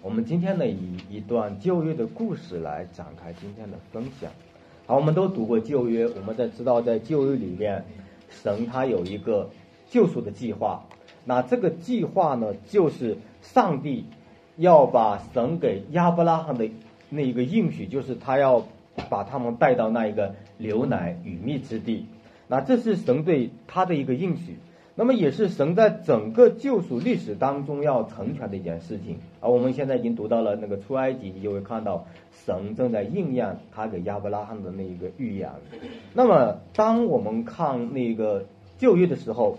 我们今天呢以一段旧约的故事来展开今天的分享。好，我们都读过旧约，我们在知道在旧约里面，神他有一个救赎的计划。那这个计划呢，就是上帝要把神给亚伯拉罕的那一个应许，就是他要把他们带到那一个牛奶与蜜之地。那这是神对他的一个应许。那么也是神在整个救赎历史当中要成全的一件事情，而我们现在已经读到了那个出埃及，你就会看到神正在应验他给亚伯拉罕的那一个预言。那么当我们看那个旧约的时候，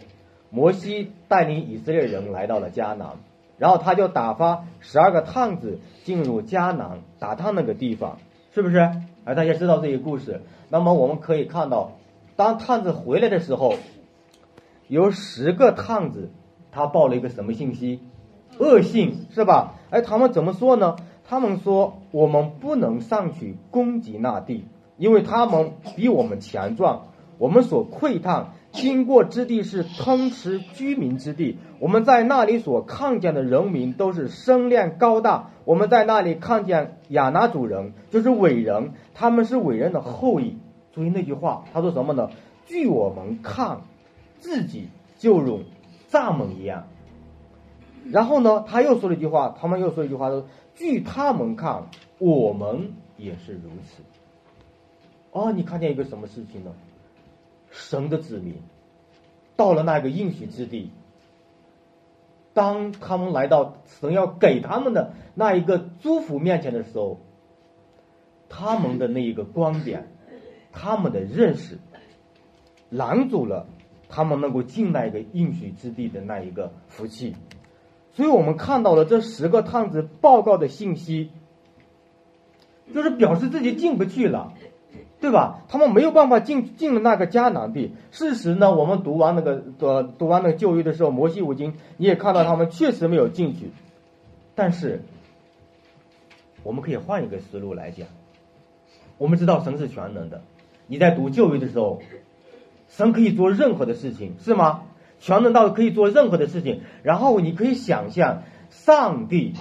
摩西带领以色列人来到了迦南，然后他就打发十二个探子进入迦南打探那个地方，是不是？而大家知道这些故事，那么我们可以看到，当探子回来的时候。有十个探子，他报了一个什么信息？恶信是吧？哎，他们怎么说呢？他们说我们不能上去攻击那地，因为他们比我们强壮。我们所窥探经过之地是通吃居民之地，我们在那里所看见的人民都是身量高大。我们在那里看见亚拿主人，就是伟人，他们是伟人的后裔。注意那句话，他说什么呢？据我们看。自己就如蚱蜢一样，然后呢，他又说了一句话，他们又说一句话说：“据他们看，我们也是如此。”哦，你看见一个什么事情呢？神的子民到了那个应许之地，当他们来到神要给他们的那一个祝福面前的时候，他们的那一个观点，他们的认识拦阻了。他们能够进那个应许之地的那一个福气，所以我们看到了这十个探子报告的信息，就是表示自己进不去了，对吧？他们没有办法进进了那个迦南地。事实呢，我们读完那个呃读完那个旧约的时候，摩西五经你也看到他们确实没有进去，但是我们可以换一个思路来讲，我们知道神是全能的，你在读旧约的时候。神可以做任何的事情，是吗？全能到可以做任何的事情。然后你可以想象，上帝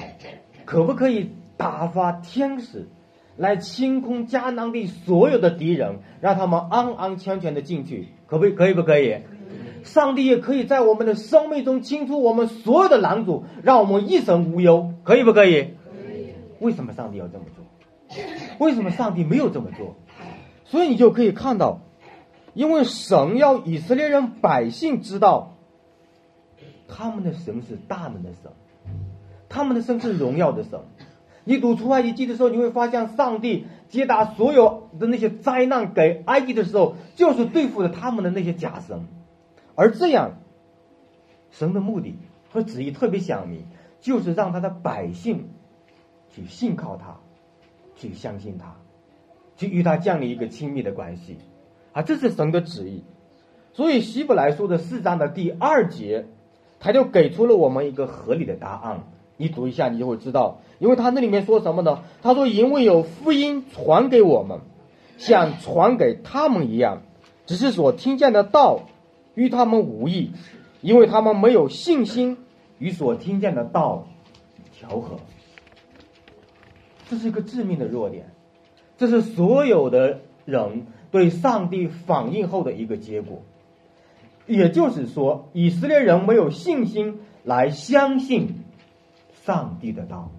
可不可以打发天使来清空迦南地所有的敌人，让他们安安全全的进去？可不可以？不可以？上帝也可以在我们的生命中清除我们所有的拦阻，让我们一生无忧。可以不可以？为什么上帝要这么做？为什么上帝没有这么做？所以你就可以看到。因为神要以色列人百姓知道，他们的神是大能的神，他们的神是荣耀的神。你读出埃及记的时候，你会发现上帝接打所有的那些灾难给埃及的时候，就是对付了他们的那些假神。而这样，神的目的和旨意特别显明，就是让他的百姓去信靠他，去相信他，去与他建立一个亲密的关系。啊，这是神的旨意，所以希伯来书的四章的第二节，他就给出了我们一个合理的答案。你读一下，你就会知道，因为他那里面说什么呢？他说：“因为有福音传给我们，像传给他们一样，只是所听见的道与他们无异，因为他们没有信心与所听见的道调和。”这是一个致命的弱点，这是所有的人。对上帝反应后的一个结果，也就是说，以色列人没有信心来相信上帝的道，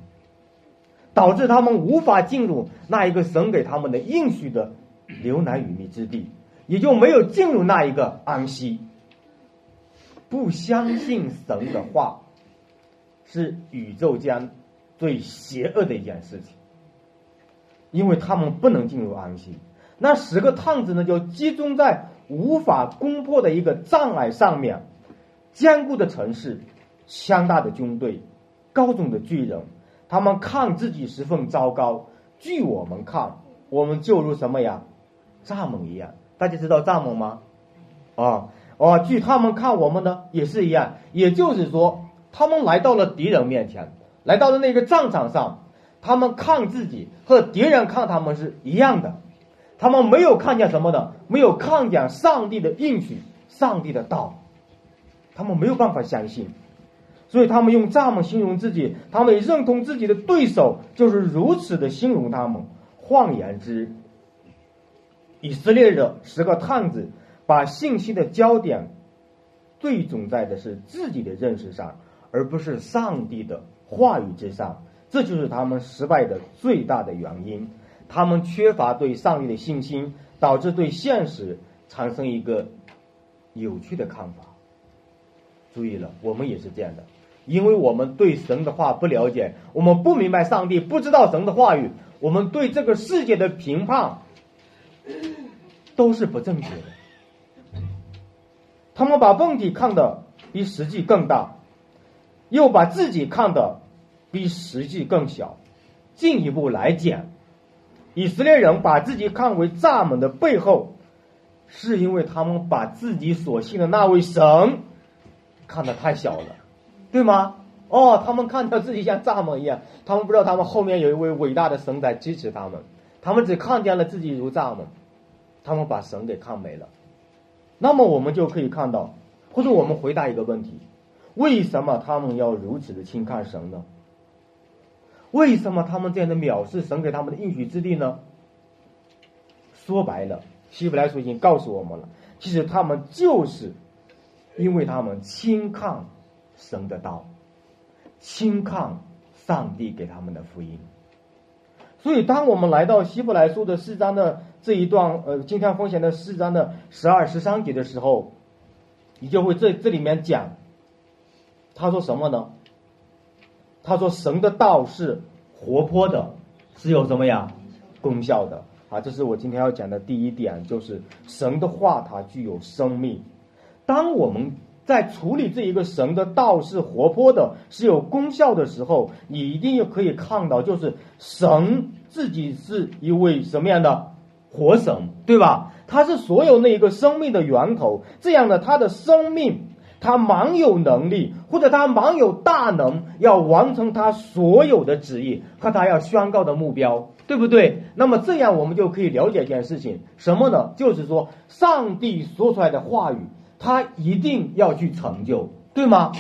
导致他们无法进入那一个神给他们的应许的流奶与蜜之地，也就没有进入那一个安息。不相信神的话，是宇宙间最邪恶的一件事情，因为他们不能进入安息。那十个探子呢，就集中在无法攻破的一个障碍上面，坚固的城市，强大的军队，高耸的巨人，他们看自己十分糟糕。据我们看，我们就如什么呀，蚱蜢一样。大家知道蚱蜢吗？啊，哦，据他们看我们呢，也是一样。也就是说，他们来到了敌人面前，来到了那个战场上，他们看自己和敌人看他们是一样的。他们没有看见什么的，没有看见上帝的应许，上帝的道，他们没有办法相信。所以他们用蚱蜢形容自己，他们也认同自己的对手就是如此的形容他们。换言之，以色列的十个探子把信息的焦点最终在的是自己的认识上，而不是上帝的话语之上。这就是他们失败的最大的原因。他们缺乏对上帝的信心，导致对现实产生一个有趣的看法。注意了，我们也是这样的。因为我们对神的话不了解，我们不明白上帝，不知道神的话语，我们对这个世界的评判都是不正确的。他们把问题看得比实际更大，又把自己看得比实际更小。进一步来讲，以色列人把自己看为蚱蜢的背后，是因为他们把自己所信的那位神看得太小了。对吗？哦，他们看到自己像蚱蜢一样，他们不知道他们后面有一位伟大的神在支持他们，他们只看见了自己如蚱蜢，他们把神给看没了。那么我们就可以看到，或者我们回答一个问题：为什么他们要如此的轻看神呢？为什么他们这样的藐视神给他们的应许之地呢？说白了，希伯来书已经告诉我们了，其实他们就是因为他们轻看。神的道，轻看上帝给他们的福音。所以，当我们来到希伯来书的四章的这一段，呃，今天分享的四章的十二、十三节的时候，你就会这这里面讲，他说什么呢？他说神的道是活泼的，是有什么呀？功效的啊！这是我今天要讲的第一点，就是神的话它具有生命。当我们在处理这一个神的道是活泼的，是有功效的时候，你一定要可以看到，就是神自己是一位什么样的活神，对吧？他是所有那一个生命的源头，这样的他的生命，他蛮有能力，或者他蛮有大能，要完成他所有的旨意和他要宣告的目标，对不对？那么这样我们就可以了解一件事情，什么呢？就是说，上帝说出来的话语。他一定要去成就，对吗？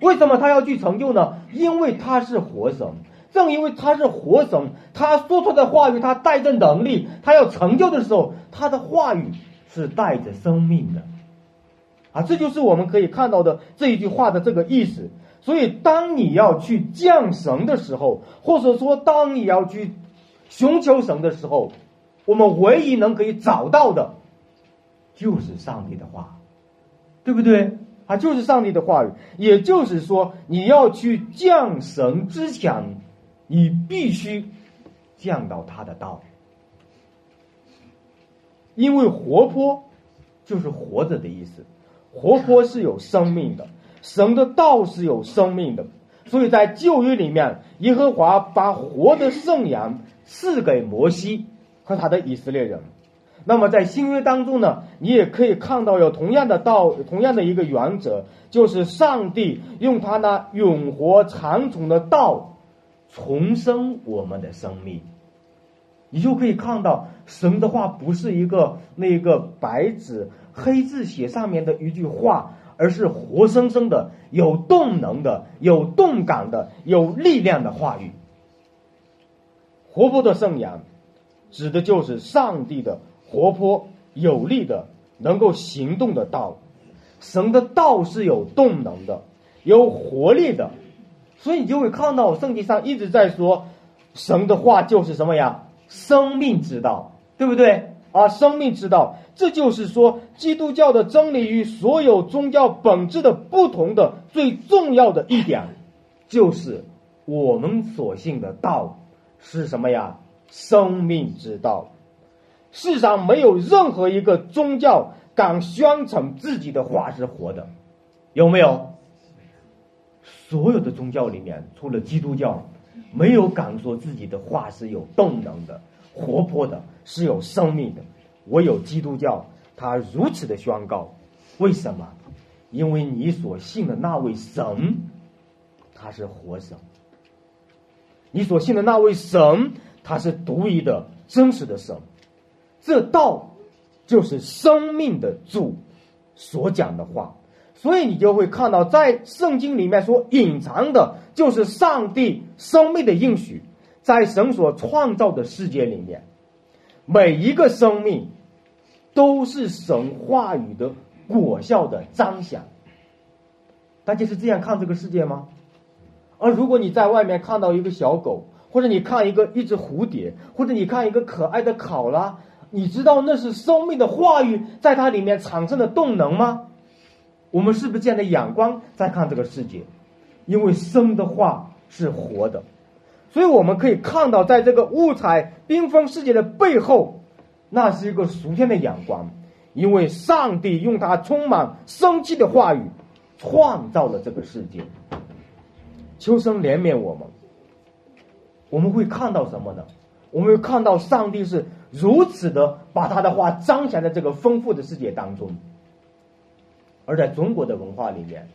为什么他要去成就呢？因为他是活神，正因为他是活神，他说出的话语，他带着能力，他要成就的时候，他的话语是带着生命的，啊，这就是我们可以看到的这一句话的这个意思。所以，当你要去降神的时候，或者说当你要去寻求神的时候，我们唯一能可以找到的，就是上帝的话。对不对？啊，就是上帝的话语。也就是说，你要去降神之前，你必须降到他的道，因为活泼就是活着的意思，活泼是有生命的，神的道是有生命的。所以在旧约里面，耶和华把活的圣羊赐给摩西和他的以色列人。那么在新约当中呢，你也可以看到有同样的道，同样的一个原则，就是上帝用他那永活长存的道重生我们的生命。你就可以看到神的话不是一个那个白纸黑字写上面的一句话，而是活生生的、有动能的、有动感的、有力量的话语。活泼的圣言，指的就是上帝的。活泼有力的，能够行动的道，神的道是有动能的，有活力的，所以你就会看到圣经上一直在说，神的话就是什么呀？生命之道，对不对？啊，生命之道，这就是说，基督教的真理与所有宗教本质的不同的最重要的一点，就是我们所信的道是什么呀？生命之道。世上没有任何一个宗教敢宣称自己的话是活的，有没有？所有的宗教里面，除了基督教，没有敢说自己的话是有动能的、活泼的、是有生命的。唯有基督教，他如此的宣告。为什么？因为你所信的那位神，他是活神。你所信的那位神，他是独一的、真实的神。这道就是生命的主所讲的话，所以你就会看到，在圣经里面所隐藏的，就是上帝生命的应许，在神所创造的世界里面，每一个生命都是神话语的果效的彰显。大家是这样看这个世界吗？而如果你在外面看到一个小狗，或者你看一个一只蝴蝶，或者你看一个可爱的考拉，你知道那是生命的话语在它里面产生的动能吗？我们是不是这样的眼光在看这个世界？因为生的话是活的，所以我们可以看到，在这个五彩缤纷世界的背后，那是一个属天的眼光。因为上帝用他充满生机的话语创造了这个世界。求生怜悯我们，我们会看到什么呢？我们会看到上帝是如此的把他的话彰显在这个丰富的世界当中。而在中国的文化里面，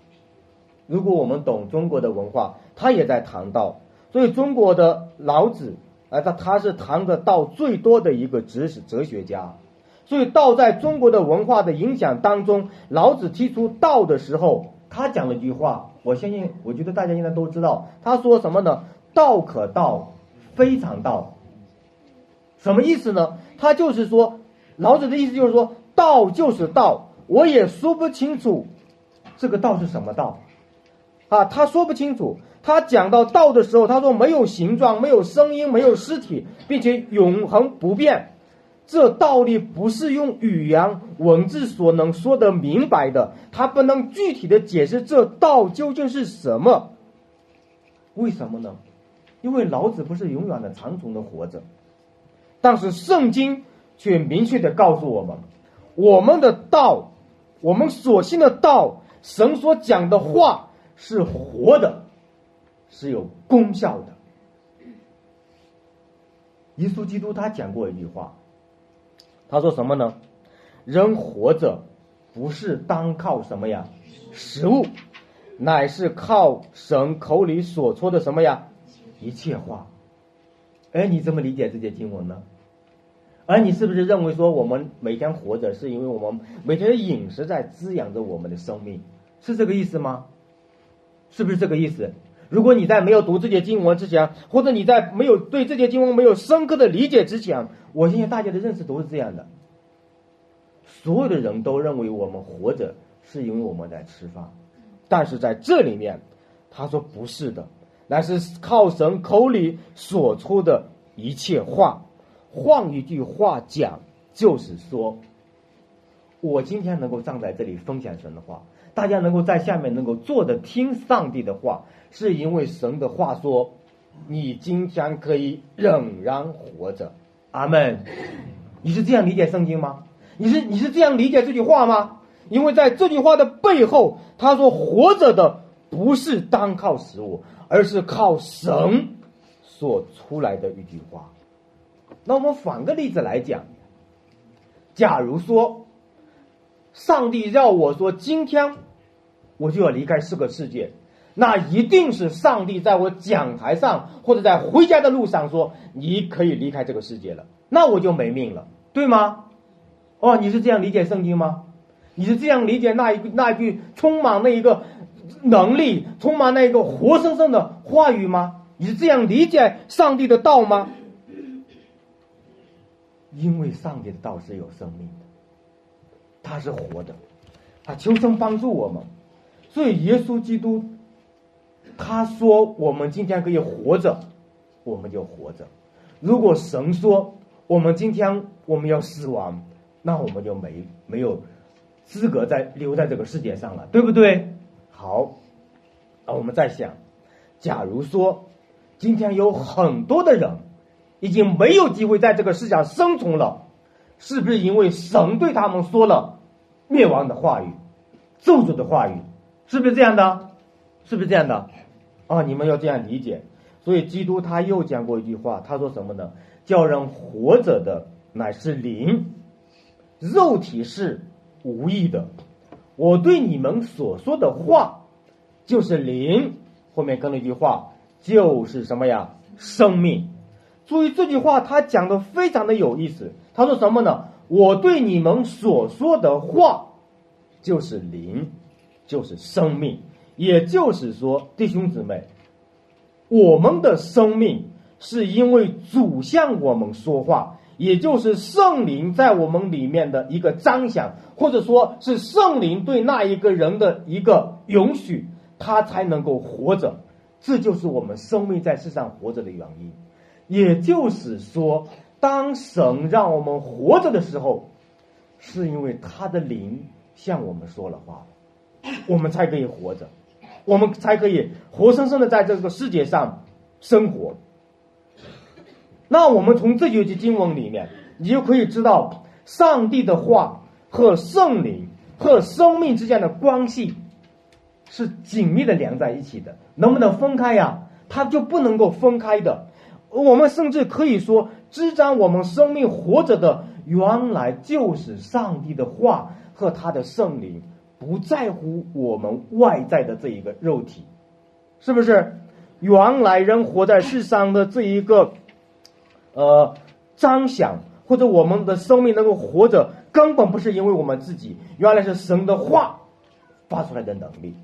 如果我们懂中国的文化，他也在谈到。所以中国的老子，啊，他他是谈的道最多的一个哲史哲学家。所以道在中国的文化的影响当中，老子提出道的时候，他讲了一句话，我相信，我觉得大家应该都知道。他说什么呢？道可道，非常道。什么意思呢？他就是说，老子的意思就是说，道就是道。我也说不清楚，这个道是什么道，啊，他说不清楚。他讲到道的时候，他说没有形状，没有声音，没有实体，并且永恒不变。这道理不是用语言文字所能说得明白的，他不能具体的解释这道究竟是什么。为什么呢？因为老子不是永远的长存的活着，但是圣经却明确的告诉我们，我们的道。我们所信的道，神所讲的话是活的，是有功效的。耶稣基督他讲过一句话，他说什么呢？人活着不是单靠什么呀？食物，乃是靠神口里所说的什么呀？一切话。哎，你怎么理解这些经文呢？而你是不是认为说我们每天活着是因为我们每天的饮食在滋养着我们的生命，是这个意思吗？是不是这个意思？如果你在没有读这些经文之前，或者你在没有对这些经文没有深刻的理解之前，我相信大家的认识都是这样的。所有的人都认为我们活着是因为我们在吃饭，但是在这里面，他说不是的，乃是靠神口里所出的一切话。换一句话讲，就是说，我今天能够站在这里分享神的话，大家能够在下面能够坐着听上帝的话，是因为神的话说，你今天可以仍然活着。阿门。你是这样理解圣经吗？你是你是这样理解这句话吗？因为在这句话的背后，他说活着的不是单靠食物，而是靠神所出来的一句话。那我们反个例子来讲，假如说，上帝要我说今天我就要离开这个世界，那一定是上帝在我讲台上或者在回家的路上说你可以离开这个世界了，那我就没命了，对吗？哦，你是这样理解圣经吗？你是这样理解那一那一句充满那一个能力、充满那一个活生生的话语吗？你是这样理解上帝的道吗？因为上帝的道是有生命的，他是活的，他求生帮助我们，所以耶稣基督他说我们今天可以活着，我们就活着。如果神说我们今天我们要死亡，那我们就没没有资格再留在这个世界上了，对不对？好，那我们再想，假如说今天有很多的人。已经没有机会在这个世界上生存了，是不是因为神对他们说了灭亡的话语、咒诅的话语？是不是这样的？是不是这样的？啊，你们要这样理解。所以基督他又讲过一句话，他说什么呢？叫人活着的乃是灵，肉体是无意的。我对你们所说的话就是灵，后面跟了一句话，就是什么呀？生命。注意这句话，他讲的非常的有意思。他说什么呢？我对你们所说的话，就是灵，就是生命。也就是说，弟兄姊妹，我们的生命是因为主向我们说话，也就是圣灵在我们里面的一个彰显，或者说是圣灵对那一个人的一个允许，他才能够活着。这就是我们生命在世上活着的原因。也就是说，当神让我们活着的时候，是因为他的灵向我们说了话，我们才可以活着。我们才可以活生生的在这个世界上生活。那我们从这几句经文里面，你就可以知道，上帝的话和圣灵和生命之间的关系是紧密的连在一起的。能不能分开呀？它就不能够分开的。我们甚至可以说，支撑我们生命活着的，原来就是上帝的话和他的圣灵。不在乎我们外在的这一个肉体，是不是？原来人活在世上的这一个，呃，张想或者我们的生命能够活着，根本不是因为我们自己，原来是神的话发出来的能力。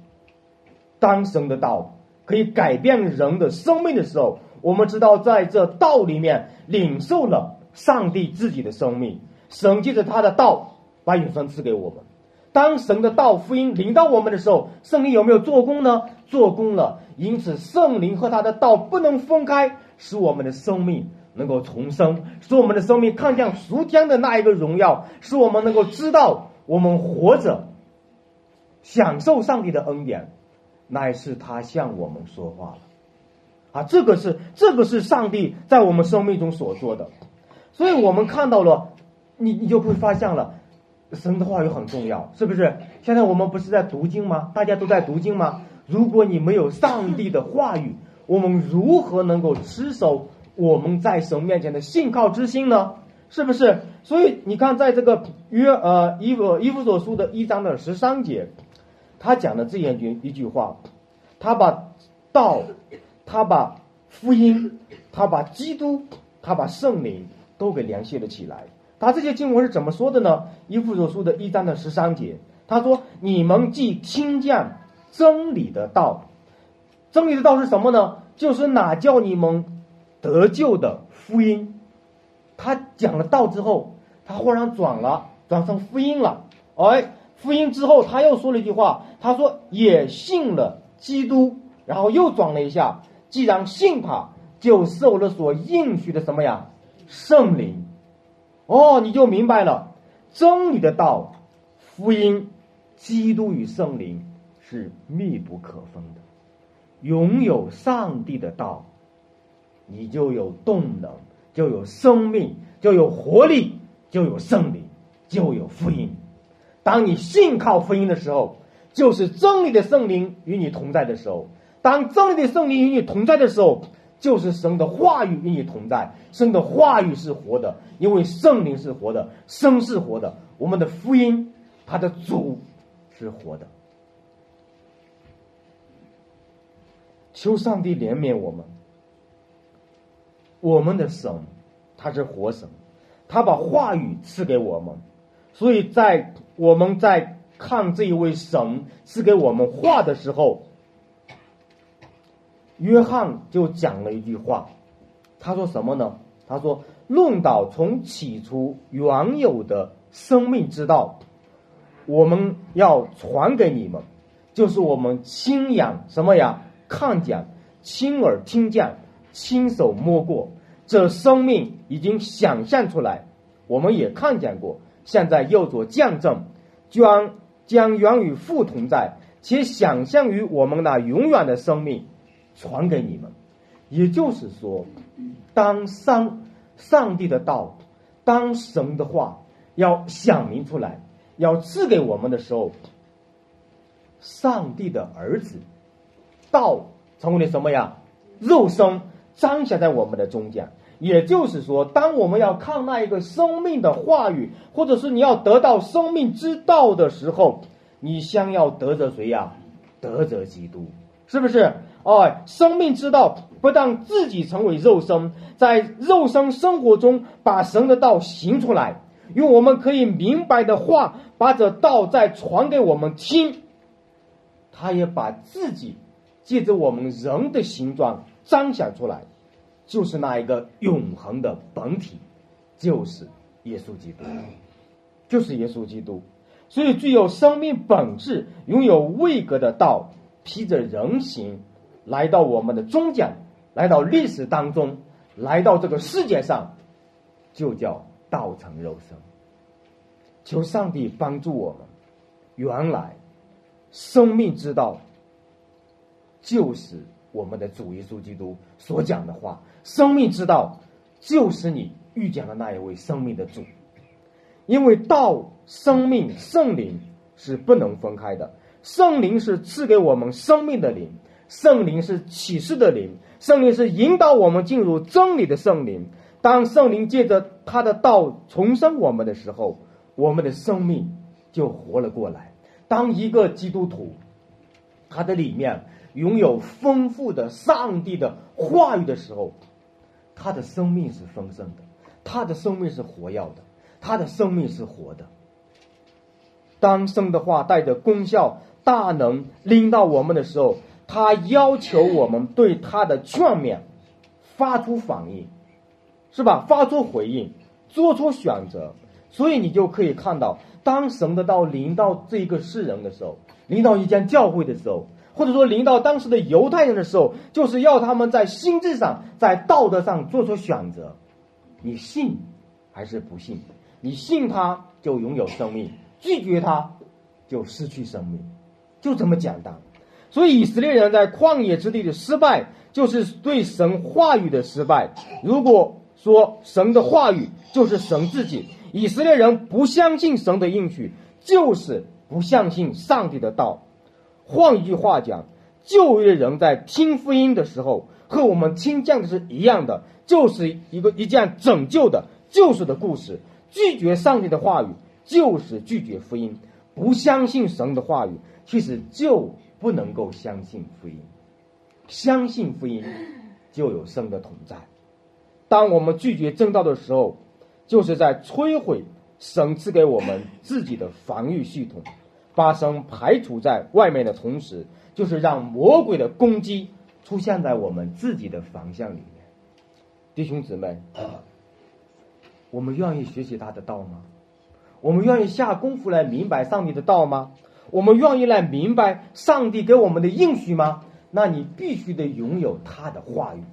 当神的道可以改变人的生命的时候，我们知道在这道里面领受了上帝自己的生命，神借着他的道把永生赐给我们。当神的道福音领到我们的时候，圣灵有没有做工呢？做工了。因此，圣灵和他的道不能分开，使我们的生命能够重生，使我们的生命看见属天的那一个荣耀，使我们能够知道我们活着，享受上帝的恩典，乃是他向我们说话了。啊，这个是这个是上帝在我们生命中所做的，所以我们看到了，你你就会发现了。神的话语很重要，是不是？现在我们不是在读经吗？大家都在读经吗？如果你没有上帝的话语，我们如何能够持守我们在神面前的信靠之心呢？是不是？所以你看，在这个约呃伊弗伊弗所书的一章的十三节，他讲的这样一一句话，他把道，他把福音，他把基督，他把圣灵都给联系了起来。他这些经文是怎么说的呢？以弗所书的一章的十三节，他说：“你们既听见真理的道，真理的道是什么呢？就是哪叫你们得救的福音。”他讲了道之后，他忽然转了，转成福音了。哎，福音之后，他又说了一句话，他说：“也信了基督。”然后又转了一下，既然信他，就受了所应许的什么呀？圣灵。哦，你就明白了，真理的道、福音、基督与圣灵是密不可分的。拥有上帝的道，你就有动能，就有生命，就有活力，就有圣灵，就有福音。当你信靠福音的时候，就是真理的圣灵与你同在的时候。当真理的圣灵与你同在的时候。就是神的话语与你同在，神的话语是活的，因为圣灵是活的，生是活的，我们的福音，它的主是活的。求上帝怜悯我们，我们的神他是活神，他把话语赐给我们，所以在我们在看这一位神赐给我们话的时候。约翰就讲了一句话，他说什么呢？他说：“论到从起初原有的生命之道，我们要传给你们，就是我们亲眼什么呀？看见、亲耳听见、亲手摸过，这生命已经想象出来，我们也看见过，现在又做见证，将将原与父同在，且想象于我们那永远的生命。”传给你们，也就是说，当上上帝的道，当神的话要想明出来，要赐给我们的时候，上帝的儿子道成为了什么呀？肉身彰显在我们的中间。也就是说，当我们要看那一个生命的话语，或者是你要得到生命之道的时候，你先要得着谁呀？得着基督，是不是？哎，生命之道不但自己成为肉身，在肉身生活中把神的道行出来，用我们可以明白的话把这道再传给我们听，他也把自己借着我们人的形状彰显出来，就是那一个永恒的本体，就是耶稣基督，就是耶稣基督。所以，具有生命本质、拥有位格的道，披着人形，来到我们的中间，来到历史当中，来到这个世界上，就叫道成肉身。求上帝帮助我们，原来生命之道就是我们的主耶稣基督所讲的话。生命之道就是你遇见的那一位生命的主，因为道、生命、圣灵是不能分开的。圣灵是赐给我们生命的灵，圣灵是启示的灵，圣灵是引导我们进入真理的圣灵。当圣灵借着他的道重生我们的时候，我们的生命就活了过来。当一个基督徒，他的里面拥有丰富的上帝的话语的时候，他的生命是丰盛的，他的生命是活耀的，他的生命是活的。当生的话带着功效、大能拎到我们的时候，他要求我们对他的劝勉发出反应，是吧？发出回应，做出选择。所以你就可以看到，当神的道临到这个世人的时候，临到一间教会的时候，或者说临到当时的犹太人的时候，就是要他们在心智上、在道德上做出选择：你信还是不信？你信他就拥有生命，拒绝他就失去生命，就这么简单。所以以色列人在旷野之地的失败，就是对神话语的失败。如果说神的话语就是神自己。以色列人不相信神的应许，就是不相信上帝的道。换一句话讲，旧约人在听福音的时候，和我们听见的是一样的，就是一个一件拯救的救赎的故事。拒绝上帝的话语，就是拒绝福音。不相信神的话语，其实就不能够相信福音。相信福音，就有神的同在。当我们拒绝正道的时候，就是在摧毁神赐给我们自己的防御系统，把神排除在外面的同时，就是让魔鬼的攻击出现在我们自己的方向里面。弟兄姊妹，我们愿意学习他的道吗？我们愿意下功夫来明白上帝的道吗？我们愿意来明白上帝给我们的应许吗？那你必须得拥有他的话语。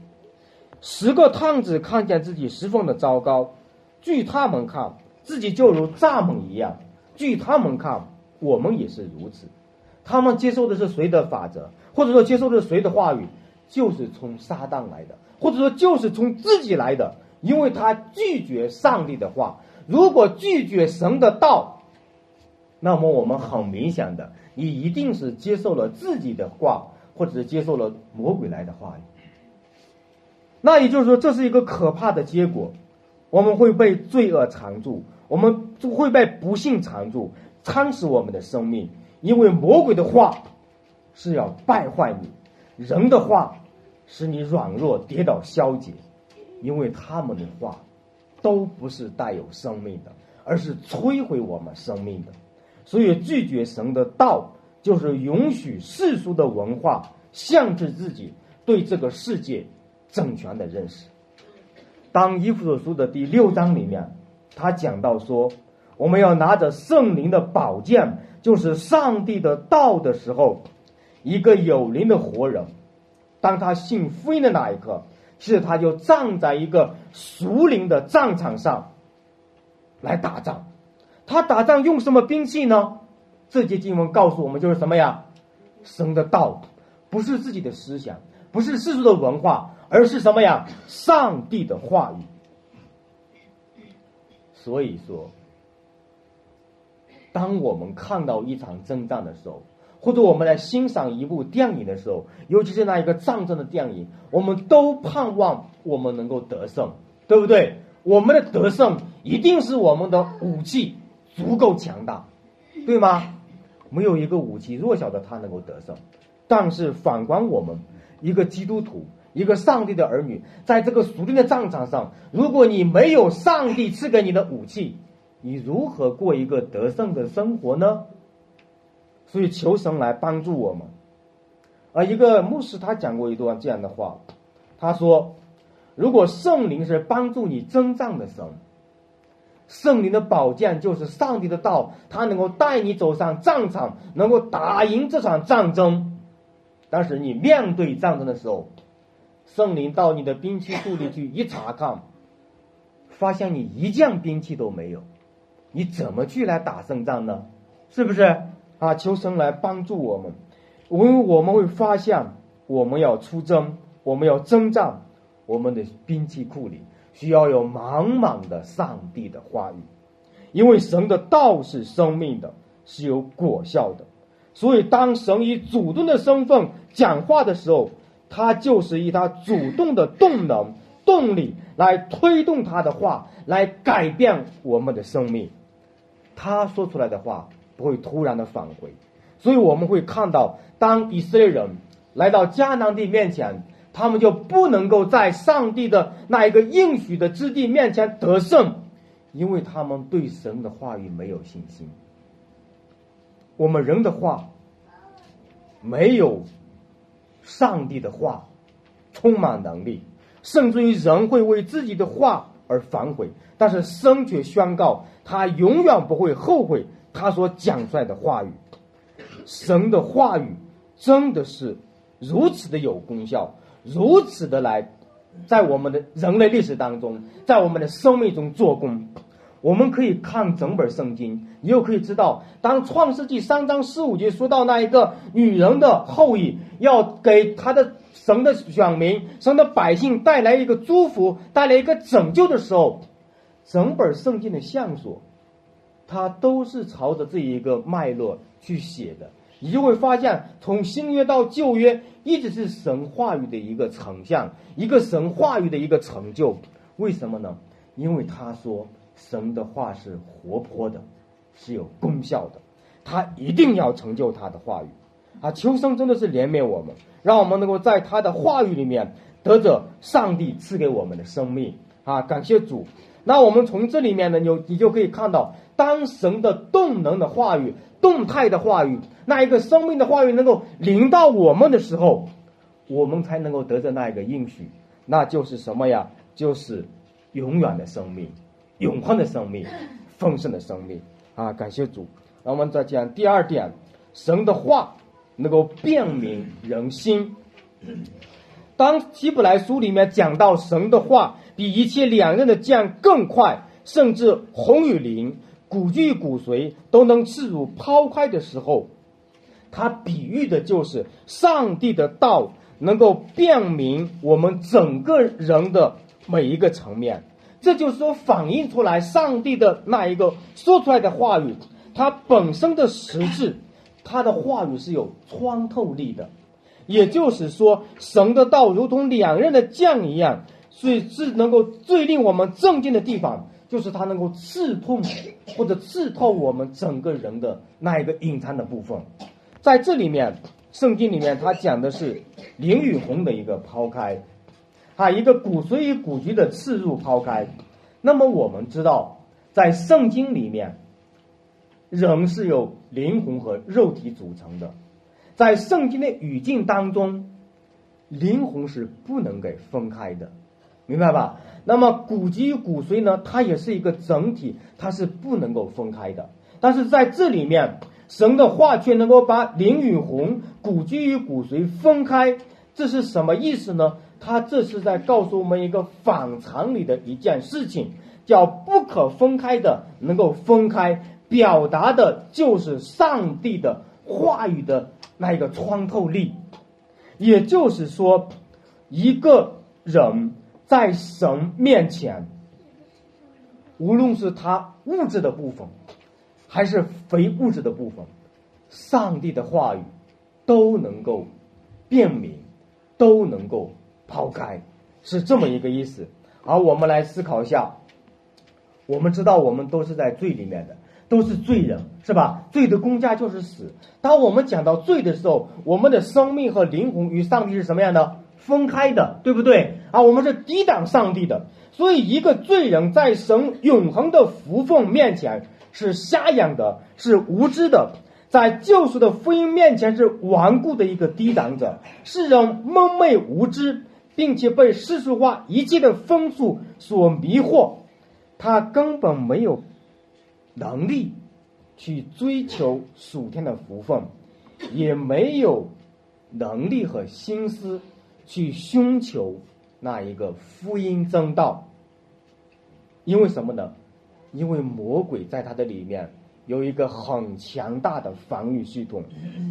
十个探子看见自己十分的糟糕。据他们看，自己就如蚱蜢一样；据他们看，我们也是如此。他们接受的是谁的法则，或者说接受的是谁的话语，就是从撒旦来的，或者说就是从自己来的，因为他拒绝上帝的话。如果拒绝神的道，那么我们很明显的，你一定是接受了自己的话，或者是接受了魔鬼来的话语。那也就是说，这是一个可怕的结果。我们会被罪恶缠住，我们会被不幸缠住，蚕食我们的生命。因为魔鬼的话是要败坏你，人的话使你软弱、跌倒、消解。因为他们的话都不是带有生命的，而是摧毁我们生命的。所以拒绝神的道，就是允许世俗的文化限制自己对这个世界政权的认识。当以弗所书的第六章里面，他讲到说，我们要拿着圣灵的宝剑，就是上帝的道的时候，一个有灵的活人，当他信福音的那一刻，其实他就站在一个属灵的战场上来打仗。他打仗用什么兵器呢？这节经文告诉我们，就是什么呀？神的道，不是自己的思想，不是世俗的文化。而是什么呀？上帝的话语。所以说，当我们看到一场征战的时候，或者我们来欣赏一部电影的时候，尤其是那一个战争的电影，我们都盼望我们能够得胜，对不对？我们的得胜一定是我们的武器足够强大，对吗？没有一个武器弱小的他能够得胜。但是反观我们一个基督徒。一个上帝的儿女，在这个属灵的战场上，如果你没有上帝赐给你的武器，你如何过一个得胜的生活呢？所以求神来帮助我们。而一个牧师他讲过一段这样的话，他说：“如果圣灵是帮助你征战的神，圣灵的宝剑就是上帝的道，他能够带你走上战场，能够打赢这场战争。但是你面对战争的时候，圣灵到你的兵器库里去一查看，发现你一件兵器都没有，你怎么去来打胜仗呢？是不是啊？求神来帮助我们。”因为我们会发现，我们要出征，我们要征战，我们的兵器库里需要有满满的上帝的话语，因为神的道是生命的，是有果效的。所以，当神以主动的身份讲话的时候，他就是以他主动的动能、动力来推动他的话，来改变我们的生命。他说出来的话不会突然的返回。所以我们会看到，当以色列人来到迦南地面前，他们就不能够在上帝的那一个应许的之地面前得胜，因为他们对神的话语没有信心。我们人的话没有上帝的话充满能力，甚至于人会为自己的话而反悔，但是神却宣告他永远不会后悔他所讲出来的话语。神的话语真的是如此的有功效，如此的来在我们的人类历史当中，在我们的生命中做工。我们可以看整本圣经，你又可以知道，当创世纪三章十五节说到那一个女人的后裔要给他的神的选民、神的百姓带来一个祝福、带来一个拯救的时候，整本圣经的线索，它都是朝着这一个脉络。去写的，你就会发现，从新约到旧约，一直是神话语的一个成像，一个神话语的一个成就。为什么呢？因为他说，神的话是活泼的，是有功效的，他一定要成就他的话语。啊，求生真的是怜悯我们，让我们能够在他的话语里面得着上帝赐给我们的生命。啊，感谢主。那我们从这里面呢，你你就可以看到，当神的动能的话语。动态的话语，那一个生命的话语能够临到我们的时候，我们才能够得着那一个应许，那就是什么呀？就是永远的生命、永恒的生命、丰盛的生命啊！感谢主。那我们再讲第二点，神的话能够辨明人心。当希伯来书里面讲到神的话比一切两刃的剑更快，甚至红与灵。骨具骨髓都能刺入抛开的时候，它比喻的就是上帝的道能够辨明我们整个人的每一个层面。这就是说，反映出来上帝的那一个说出来的话语，它本身的实质，它的话语是有穿透力的。也就是说，神的道如同两刃的剑一样，所以是能够最令我们震惊的地方。就是它能够刺痛或者刺透我们整个人的那一个隐藏的部分，在这里面，圣经里面它讲的是灵与魂的一个抛开，啊，一个骨髓与骨髓的刺入抛开。那么我们知道，在圣经里面，人是由灵魂和肉体组成的，在圣经的语境当中，灵魂是不能给分开的。明白吧？那么骨肌与骨髓呢？它也是一个整体，它是不能够分开的。但是在这里面，神的话却能够把灵与魂、骨肌与骨髓分开，这是什么意思呢？他这是在告诉我们一个反常理的一件事情，叫不可分开的能够分开，表达的就是上帝的话语的那一个穿透力。也就是说，一个人。在神面前，无论是他物质的部分，还是非物质的部分，上帝的话语都能够辨明，都能够抛开，是这么一个意思。而我们来思考一下，我们知道我们都是在罪里面的，都是罪人，是吧？罪的公价就是死。当我们讲到罪的时候，我们的生命和灵魂与上帝是什么样的？分开的，对不对啊？我们是抵挡上帝的，所以一个罪人在神永恒的福分面前是瞎眼的，是无知的。在救赎的福音面前是顽固的一个抵挡者，是人蒙昧无知，并且被世俗化一切的风俗所迷惑，他根本没有能力去追求属天的福分，也没有能力和心思去寻求那一个福音正道。因为什么呢？因为魔鬼在他的里面有一个很强大的防御系统，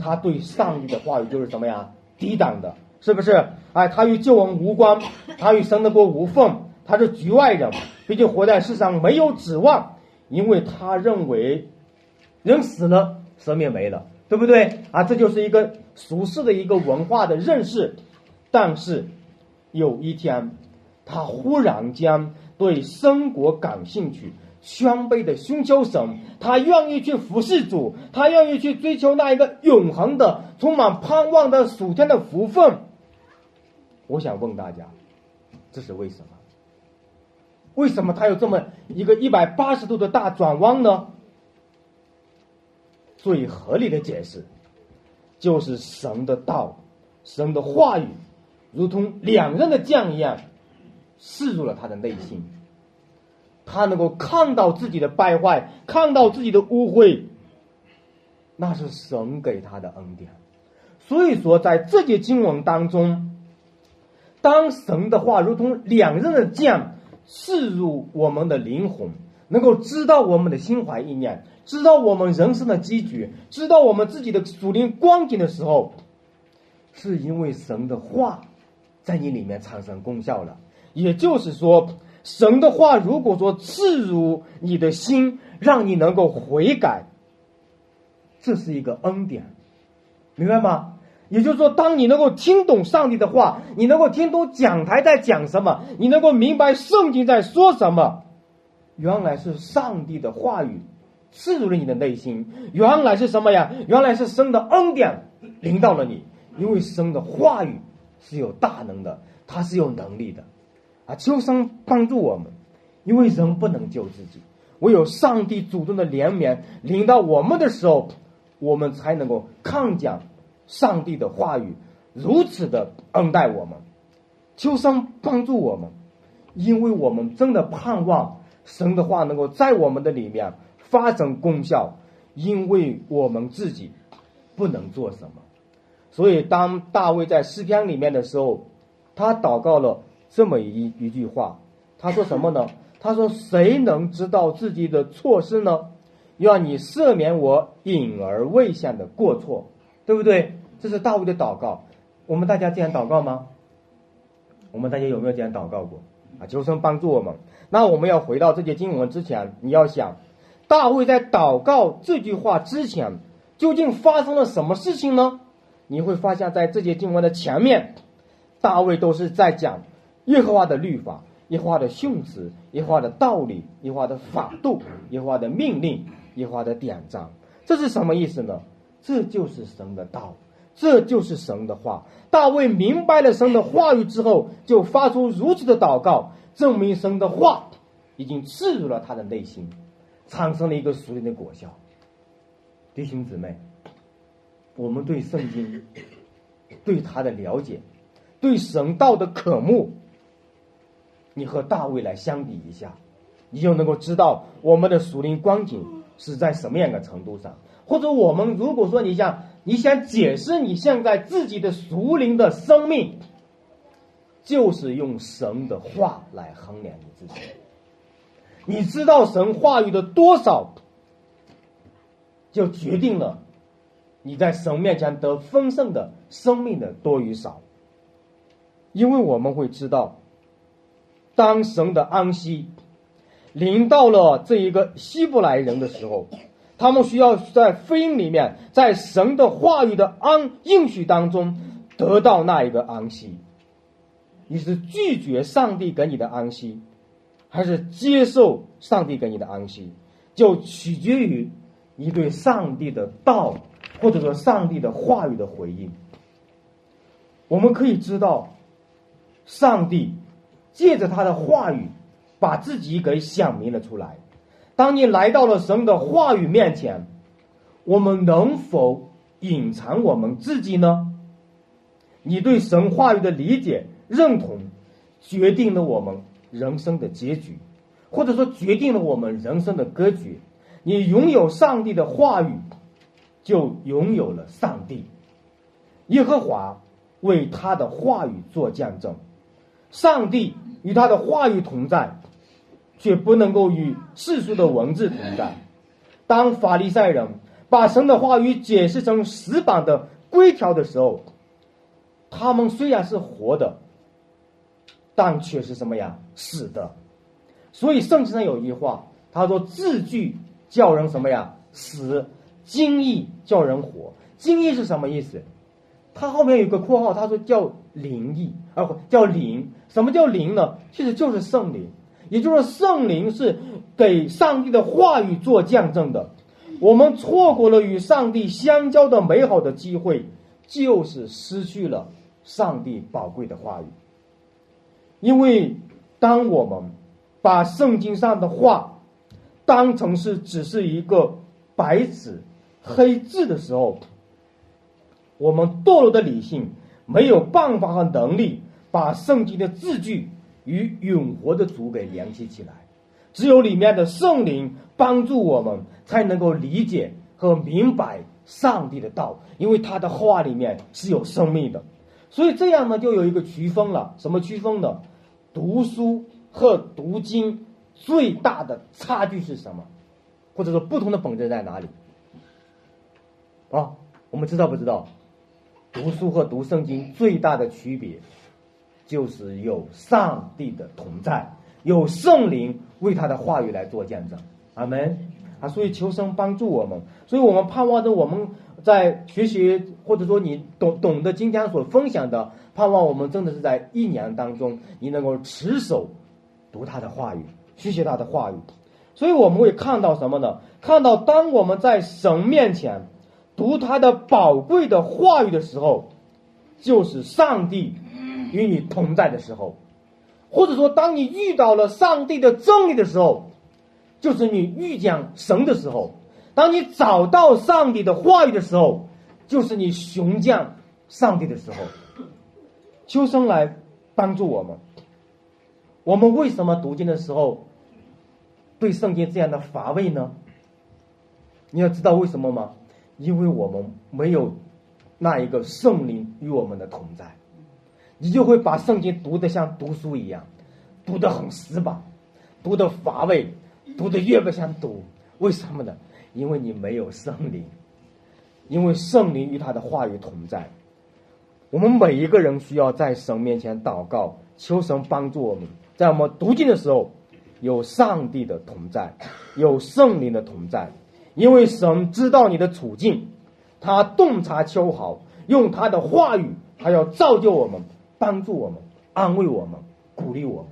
他对上帝的话语就是什么呀？抵挡的，是不是？哎，他与救恩无关，他与神的国无份，他是局外人，毕竟活在世上没有指望，因为他认为人死了，生命没了，对不对？啊，这就是一个俗世的一个文化的认识。但是有一天，他忽然间对生活感兴趣。谦卑的寻求神，他愿意去服侍主，他愿意去追求那一个永恒的、充满盼望的属天的福分。我想问大家，这是为什么？为什么他有这么一个一百八十度的大转弯呢？最合理的解释，就是神的道、神的话语，如同两刃的剑一样，刺入了他的内心。他能够看到自己的败坏，看到自己的污秽，那是神给他的恩典。所以说，在这节经文当中，当神的话如同两刃的剑刺入我们的灵魂，能够知道我们的心怀意念，知道我们人生的机局，知道我们自己的属灵光景的时候，是因为神的话在你里面产生功效了。也就是说。神的话，如果说刺入你的心，让你能够悔改，这是一个恩典，明白吗？也就是说，当你能够听懂上帝的话，你能够听懂讲台在讲什么，你能够明白圣经在说什么，原来是上帝的话语刺入了你的内心。原来是什么呀？原来是神的恩典临到了你，因为神的话语是有大能的，他是有能力的。啊求神帮助我们，因为人不能救自己，唯有上帝主动的怜悯领到我们的时候，我们才能够抗讲上帝的话语，如此的恩待我们。求神帮助我们，因为我们真的盼望神的话能够在我们的里面发生功效，因为我们自己不能做什么。所以，当大卫在诗篇里面的时候，他祷告了。这么一一句话，他说什么呢？他说：“谁能知道自己的错失呢？愿你赦免我隐而未显的过错，对不对？”这是大卫的祷告。我们大家这样祷告吗？我们大家有没有这样祷告过？啊，求神帮助我们。那我们要回到这节经文之前，你要想，大卫在祷告这句话之前，究竟发生了什么事情呢？你会发现在这节经文的前面，大卫都是在讲。耶和华的律法，耶和华的训词，耶和华的道理，耶和华的法度，耶和华的命令，耶和华的典章，这是什么意思呢？这就是神的道，这就是神的话。大卫明白了神的话语之后，就发出如此的祷告，证明神的话已经刺入了他的内心，产生了一个属灵的果效。弟兄姊妹，我们对圣经，对他的了解，对神道的渴慕。你和大卫来相比一下，你就能够知道我们的属灵光景是在什么样的程度上。或者，我们如果说你想你想解释你现在自己的属灵的生命，就是用神的话来衡量你自己。你知道神话语的多少，就决定了你在神面前得丰盛的生命的多与少。因为我们会知道。当神的安息临到了这一个希伯来人的时候，他们需要在福音里面，在神的话语的安应许当中得到那一个安息。你是拒绝上帝给你的安息，还是接受上帝给你的安息，就取决于你对上帝的道或者说上帝的话语的回应。我们可以知道，上帝。借着他的话语，把自己给显明了出来。当你来到了神的话语面前，我们能否隐藏我们自己呢？你对神话语的理解、认同，决定了我们人生的结局，或者说决定了我们人生的格局。你拥有上帝的话语，就拥有了上帝。耶和华为他的话语做见证，上帝与他的话语同在，却不能够与世俗的文字同在。当法利赛人把神的话语解释成死板的规条的时候，他们虽然是活的，但却是什么呀？死的。所以圣经上有一句话，他说：“字句叫人什么呀？死。经义叫人活。经义是什么意思？它后面有个括号，他说叫灵异啊，叫灵。什么叫灵呢？其实就是圣灵，也就是说圣灵是给上帝的话语做见证的。我们错过了与上帝相交的美好的机会，就是失去了。”上帝宝贵的话语，因为当我们把圣经上的话当成是只是一个白纸黑字的时候，我们堕落的理性没有办法和能力把圣经的字句与永活的主给联系起来。只有里面的圣灵帮助我们，才能够理解和明白上帝的道，因为他的话里面是有生命的。所以这样呢，就有一个区分了。什么区分呢？读书和读经最大的差距是什么？或者说不同的本质在哪里？啊，我们知道不知道？读书和读圣经最大的区别，就是有上帝的同在，有圣灵为他的话语来做见证。阿门。啊，所以求生帮助我们，所以我们盼望着我们。在学习，或者说你懂懂得今天所分享的，盼望我们真的是在一年当中，你能够持守读他的话语，学习他的话语。所以我们会看到什么呢？看到当我们在神面前读他的宝贵的话语的时候，就是上帝与你同在的时候；或者说，当你遇到了上帝的真理的时候，就是你遇见神的时候。当你找到上帝的话语的时候，就是你雄将上帝的时候。秋生来帮助我们。我们为什么读经的时候对圣经这样的乏味呢？你要知道为什么吗？因为我们没有那一个圣灵与我们的同在，你就会把圣经读得像读书一样，读得很死板，读得乏味，读得越不想读。为什么呢？因为你没有圣灵，因为圣灵与他的话语同在。我们每一个人需要在神面前祷告，求神帮助我们，在我们读经的时候有上帝的同在，有圣灵的同在。因为神知道你的处境，他洞察秋毫，用他的话语，他要造就我们，帮助我们，安慰我们，鼓励我们。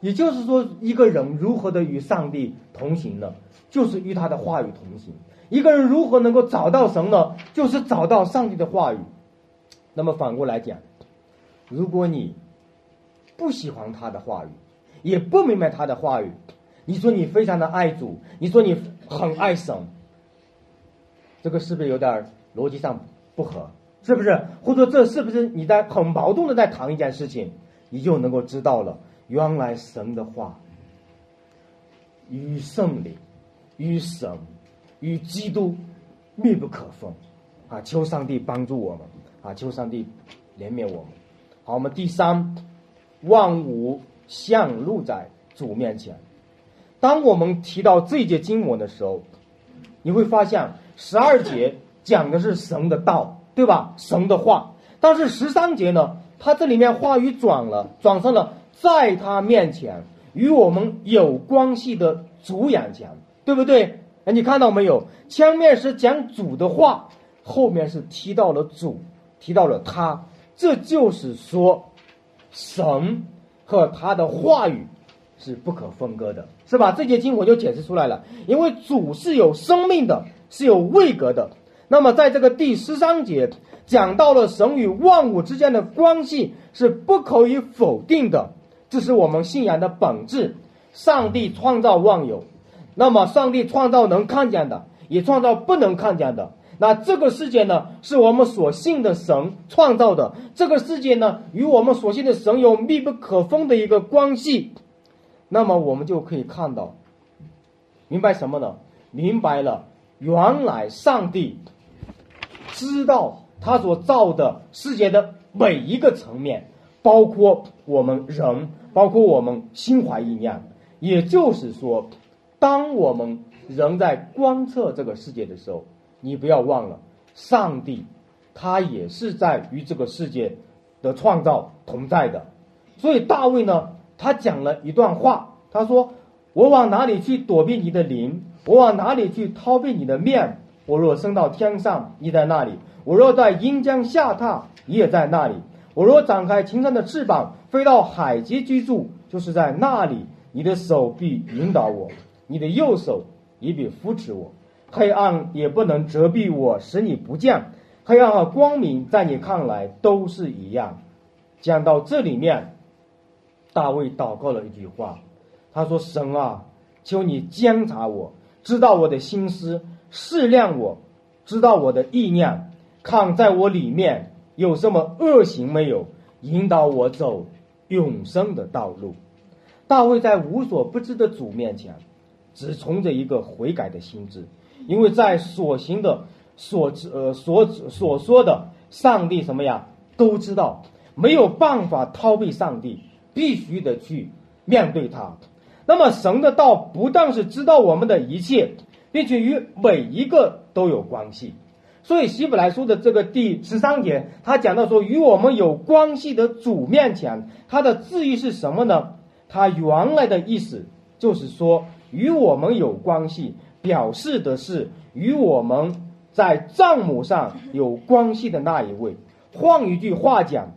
也就是说，一个人如何的与上帝同行呢？就是与他的话语同行。一个人如何能够找到神呢？就是找到上帝的话语。那么反过来讲，如果你不喜欢他的话语，也不明白他的话语，你说你非常的爱主，你说你很爱神，这个是不是有点逻辑上不合？是不是？或者这是不是你在很矛盾的在谈一件事情？你就能够知道了，原来神的话与圣灵。与神、与基督密不可分，啊！求上帝帮助我们，啊！求上帝怜悯我们。好，我们第三，万物向露在主面前。当我们提到这节经文的时候，你会发现十二节讲的是神的道，对吧？神的话。但是十三节呢，它这里面话语转了，转成了在他面前与我们有关系的主眼前。对不对？哎，你看到没有？前面是讲主的话，后面是提到了主，提到了他。这就是说，神和他的话语是不可分割的，是吧？这节经我就解释出来了。因为主是有生命的，是有位格的。那么在这个第十三节讲到了神与万物之间的关系是不可以否定的，这是我们信仰的本质。上帝创造万有。那么，上帝创造能看见的，也创造不能看见的。那这个世界呢，是我们所信的神创造的。这个世界呢，与我们所信的神有密不可分的一个关系。那么我们就可以看到，明白什么呢？明白了，原来上帝知道他所造的世界的每一个层面，包括我们人，包括我们心怀意念。也就是说，当我们人在观测这个世界的时候，你不要忘了，上帝他也是在与这个世界的创造同在的。所以大卫呢，他讲了一段话，他说：“我往哪里去躲避你的灵？我往哪里去逃避你的面？我若升到天上，你在那里；我若在阴间下榻，你也在那里；我若展开青山的翅膀，飞到海极居住，就是在那里。你的手臂引导我，你的右手也必扶持我。”黑暗也不能遮蔽我，使你不见。黑暗和光明在你看来都是一样。讲到这里面，大卫祷告了一句话，他说：“神啊，求你监察我，知道我的心思，试量我，知道我的意念，看在我里面有什么恶行没有，引导我走永生的道路。”大卫在无所不知的主面前，只存着一个悔改的心智。因为在所行的、所知呃所所说的，上帝什么呀都知道，没有办法逃避上帝，必须得去面对他。那么神的道不但是知道我们的一切，并且与每一个都有关系。所以希伯来书的这个第十三节，他讲到说与我们有关系的主面前，它的字义是什么呢？它原来的意思就是说与我们有关系。表示的是与我们在账目上有关系的那一位。换一句话讲，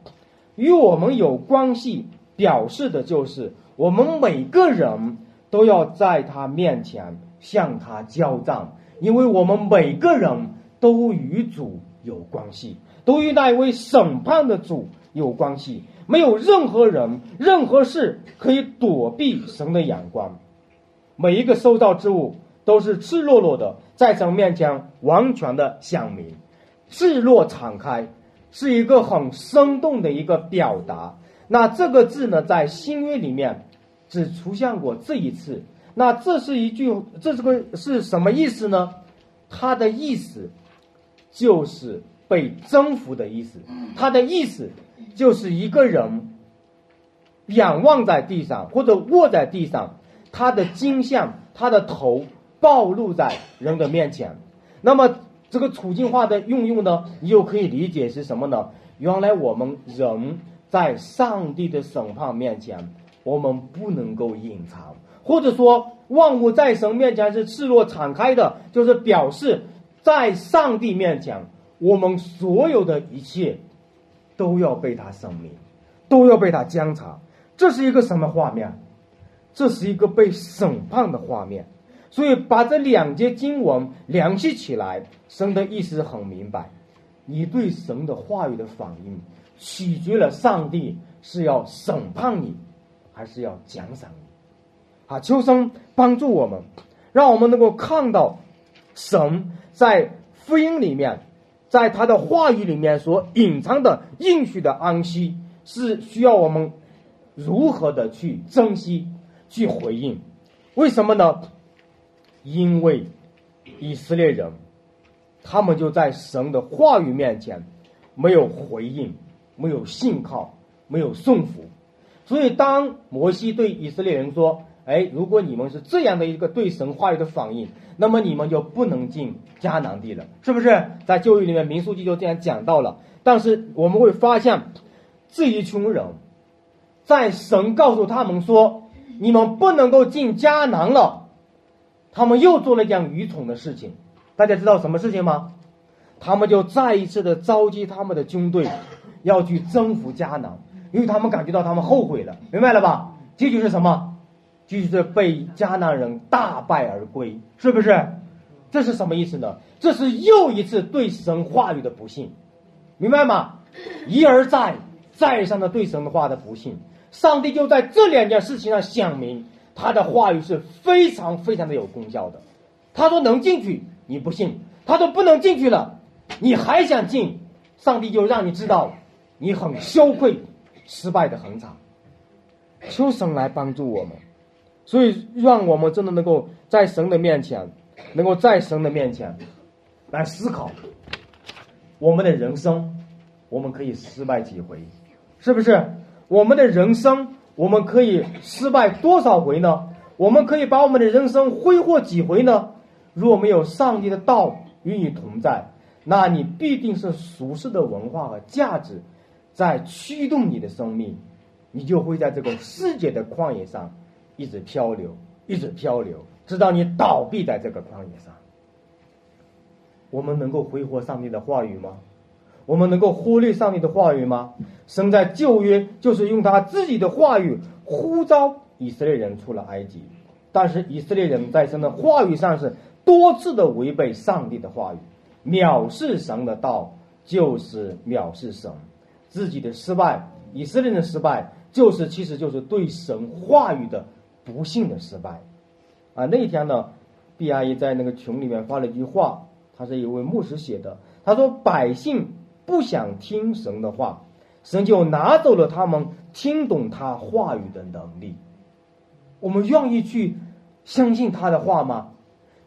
与我们有关系，表示的就是我们每个人都要在他面前向他交账，因为我们每个人都与主有关系，都与那位审判的主有关系。没有任何人、任何事可以躲避神的眼光。每一个受造之物。都是赤裸裸的，在神面前完全的显明，赤裸敞开，是一个很生动的一个表达。那这个字呢，在新约里面只出现过这一次。那这是一句，这是个是什么意思呢？它的意思就是被征服的意思。它的意思就是一个人仰望在地上或者卧在地上，他的金像，他的头。暴露在人的面前，那么这个处境化的运用呢，你就可以理解是什么呢？原来我们人在上帝的审判面前，我们不能够隐藏，或者说万物在神面前是赤裸敞开的，就是表示在上帝面前，我们所有的一切都要被他审明，都要被他监察。这是一个什么画面？这是一个被审判的画面。所以把这两节经文联系起来，神的意思很明白。你对神的话语的反应，取决了上帝是要审判你，还是要奖赏你。啊，求神帮助我们，让我们能够看到神在福音里面，在他的话语里面所隐藏的应许的安息，是需要我们如何的去珍惜、去回应。为什么呢？因为以色列人，他们就在神的话语面前没有回应，没有信靠，没有顺服。所以，当摩西对以色列人说：“哎，如果你们是这样的一个对神话语的反应，那么你们就不能进迦南地了，是不是？”在旧约里面，民数记就这样讲到了。但是我们会发现，这一群人，在神告诉他们说：“你们不能够进迦南了。”他们又做了一件愚蠢的事情，大家知道什么事情吗？他们就再一次的召集他们的军队，要去征服迦南，因为他们感觉到他们后悔了，明白了吧？这就是什么？就是被迦南人大败而归，是不是？这是什么意思呢？这是又一次对神话语的不信，明白吗？一而再，再三的对神的话的不信，上帝就在这两件事情上显明。他的话语是非常非常的有功效的。他说能进去你不信，他说不能进去了，你还想进，上帝就让你知道，你很羞愧，失败的很惨。求神来帮助我们，所以让我们真的能够在神的面前，能够在神的面前来思考我们的人生，我们可以失败几回，是不是？我们的人生我们可以失败多少回呢？我们可以把我们的人生挥霍几回呢？如果没有上帝的道与你同在，那你必定是俗世的文化和价值在驱动你的生命。你就会在这个世界的旷野上一直漂流，一直漂流，直到你倒闭在这个旷野上。我们能够挥霍上帝的话语吗？我们能够忽略上帝的话语吗？生在旧约就是用他自己的话语呼召以色列人出了埃及，但是以色列人在神的话语上是多次的违背上帝的话语，藐视神的道就是藐视神，自己的失败，以色列的失败。就是，其实就是对神话语的不幸的失败，啊，那天呢，B 阿姨在那个群里面发了一句话，他是一位牧师写的，他说百姓不想听神的话，神就拿走了他们听懂他话语的能力，我们愿意去相信他的话吗？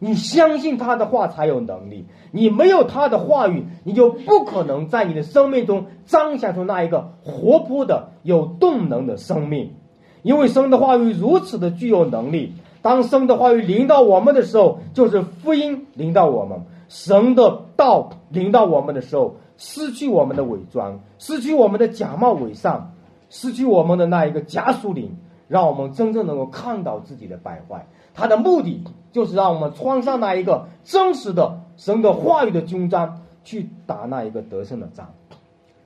你相信他的话才有能力，你没有他的话语，你就不可能在你的生命中彰显出那一个活泼的、有动能的生命。因为生的话语如此的具有能力，当生的话语临到我们的时候，就是福音临到我们；神的道临到我们的时候，失去我们的伪装，失去我们的假冒伪善，失去我们的那一个假属灵，让我们真正能够看到自己的败坏。他的目的就是让我们穿上那一个真实的神的话语的军装，去打那一个得胜的仗。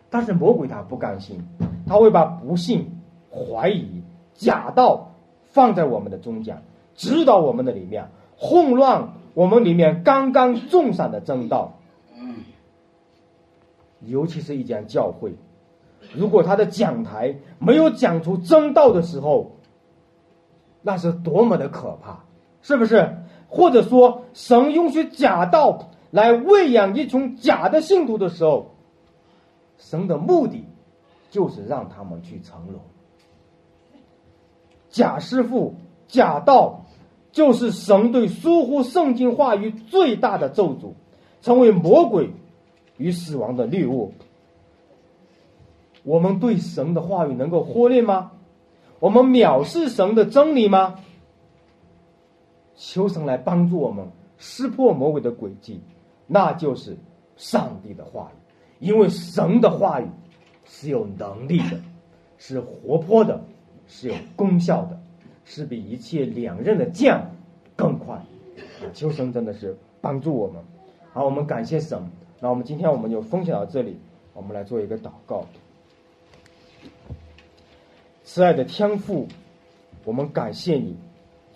但是魔鬼他不甘心，他会把不信、怀疑、假道放在我们的中间，指导我们的里面，混乱我们里面刚刚种上的正道。尤其是一间教会，如果他的讲台没有讲出真道的时候。那是多么的可怕，是不是？或者说，神允许假道来喂养一群假的信徒的时候，神的目的就是让他们去成龙。假师傅、假道，就是神对疏忽圣经话语最大的咒诅，成为魔鬼与死亡的猎物。我们对神的话语能够忽略吗？我们藐视神的真理吗？求神来帮助我们识破魔鬼的诡计，那就是上帝的话语。因为神的话语是有能力的，是活泼的，是有功效的，是比一切两刃的剑更快。求神真的是帮助我们。好，我们感谢神。那我们今天我们就分享到这里，我们来做一个祷告。慈爱的天父，我们感谢你，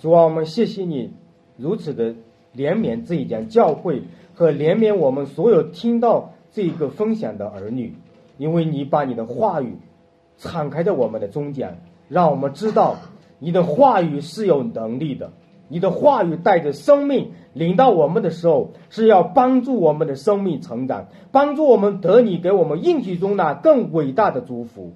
主啊，我们谢谢你如此的怜悯这一间教会和怜悯我们所有听到这个分享的儿女，因为你把你的话语敞开在我们的中间，让我们知道你的话语是有能力的，你的话语带着生命领到我们的时候，是要帮助我们的生命成长，帮助我们得你给我们应许中那更伟大的祝福。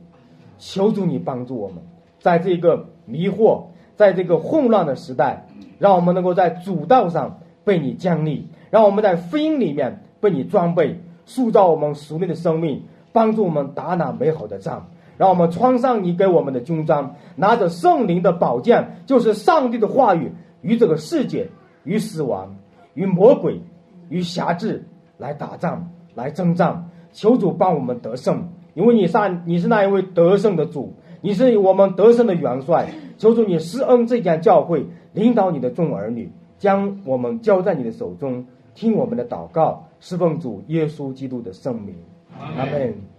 求主你帮助我们，在这个迷惑、在这个混乱的时代，让我们能够在主道上被你建立，让我们在福音里面被你装备，塑造我们熟练的生命，帮助我们打那美好的仗。让我们穿上你给我们的军装，拿着圣灵的宝剑，就是上帝的话语，与这个世界、与死亡、与魔鬼、与辖制来打仗、来征战。求主帮我们得胜。因为你上你是那一位得胜的主，你是我们得胜的元帅。求主你施恩这间教会，领导你的众儿女，将我们交在你的手中，听我们的祷告，侍奉主耶稣基督的圣名。阿门。